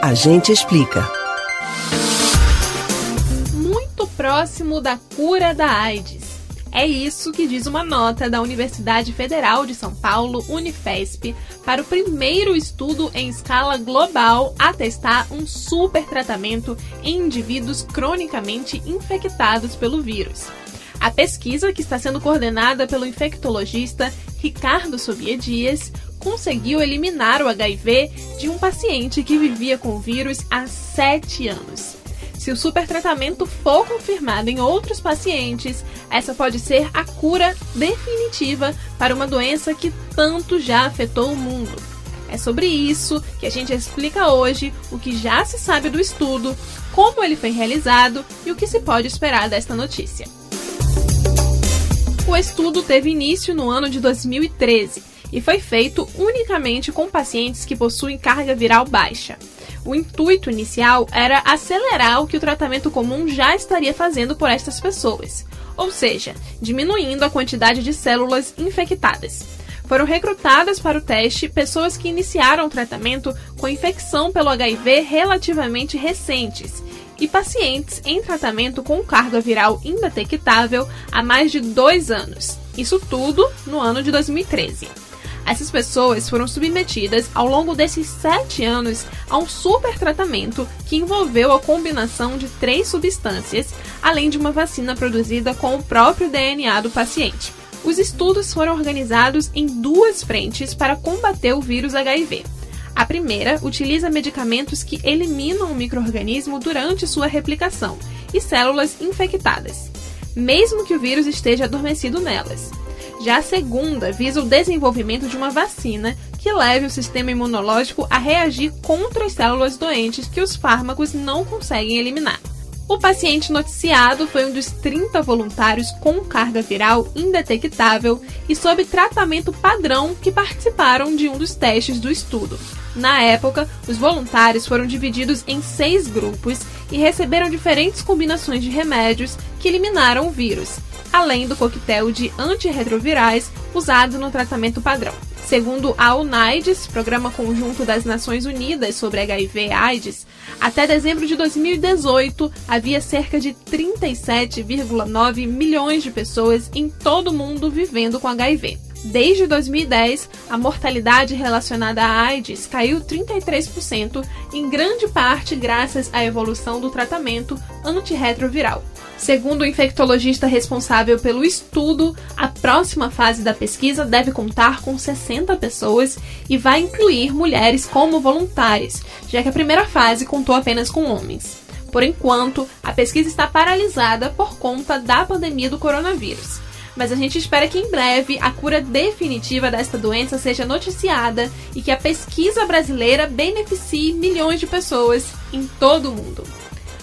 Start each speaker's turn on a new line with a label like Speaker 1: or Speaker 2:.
Speaker 1: A gente explica.
Speaker 2: Muito próximo da cura da AIDS. É isso que diz uma nota da Universidade Federal de São Paulo, Unifesp, para o primeiro estudo em escala global a testar um super tratamento em indivíduos cronicamente infectados pelo vírus. A pesquisa, que está sendo coordenada pelo infectologista Ricardo Sobia Dias, conseguiu eliminar o HIV de um paciente que vivia com o vírus há sete anos. Se o supertratamento for confirmado em outros pacientes, essa pode ser a cura definitiva para uma doença que tanto já afetou o mundo. É sobre isso que a gente explica hoje o que já se sabe do estudo, como ele foi realizado e o que se pode esperar desta notícia. O estudo teve início no ano de 2013 e foi feito unicamente com pacientes que possuem carga viral baixa. O intuito inicial era acelerar o que o tratamento comum já estaria fazendo por estas pessoas, ou seja, diminuindo a quantidade de células infectadas. Foram recrutadas para o teste pessoas que iniciaram o tratamento com infecção pelo HIV relativamente recentes e pacientes em tratamento com carga viral indetectável há mais de dois anos. Isso tudo no ano de 2013. Essas pessoas foram submetidas ao longo desses sete anos a um super tratamento que envolveu a combinação de três substâncias, além de uma vacina produzida com o próprio DNA do paciente. Os estudos foram organizados em duas frentes para combater o vírus HIV. A primeira utiliza medicamentos que eliminam o microorganismo durante sua replicação e células infectadas, mesmo que o vírus esteja adormecido nelas. Já a segunda visa o desenvolvimento de uma vacina que leve o sistema imunológico a reagir contra as células doentes que os fármacos não conseguem eliminar. O paciente noticiado foi um dos 30 voluntários com carga viral indetectável e sob tratamento padrão que participaram de um dos testes do estudo. Na época, os voluntários foram divididos em seis grupos e receberam diferentes combinações de remédios que eliminaram o vírus, além do coquetel de antirretrovirais usado no tratamento padrão. Segundo a UNAIDS, Programa Conjunto das Nações Unidas sobre HIV/AIDS, até dezembro de 2018 havia cerca de 37,9 milhões de pessoas em todo o mundo vivendo com HIV. Desde 2010, a mortalidade relacionada à AIDS caiu 33%, em grande parte graças à evolução do tratamento antirretroviral. Segundo o infectologista responsável pelo estudo, a próxima fase da pesquisa deve contar com 60 pessoas e vai incluir mulheres como voluntárias, já que a primeira fase contou apenas com homens. Por enquanto, a pesquisa está paralisada por conta da pandemia do coronavírus mas a gente espera que em breve a cura definitiva desta doença seja noticiada e que a pesquisa brasileira beneficie milhões de pessoas em todo o mundo.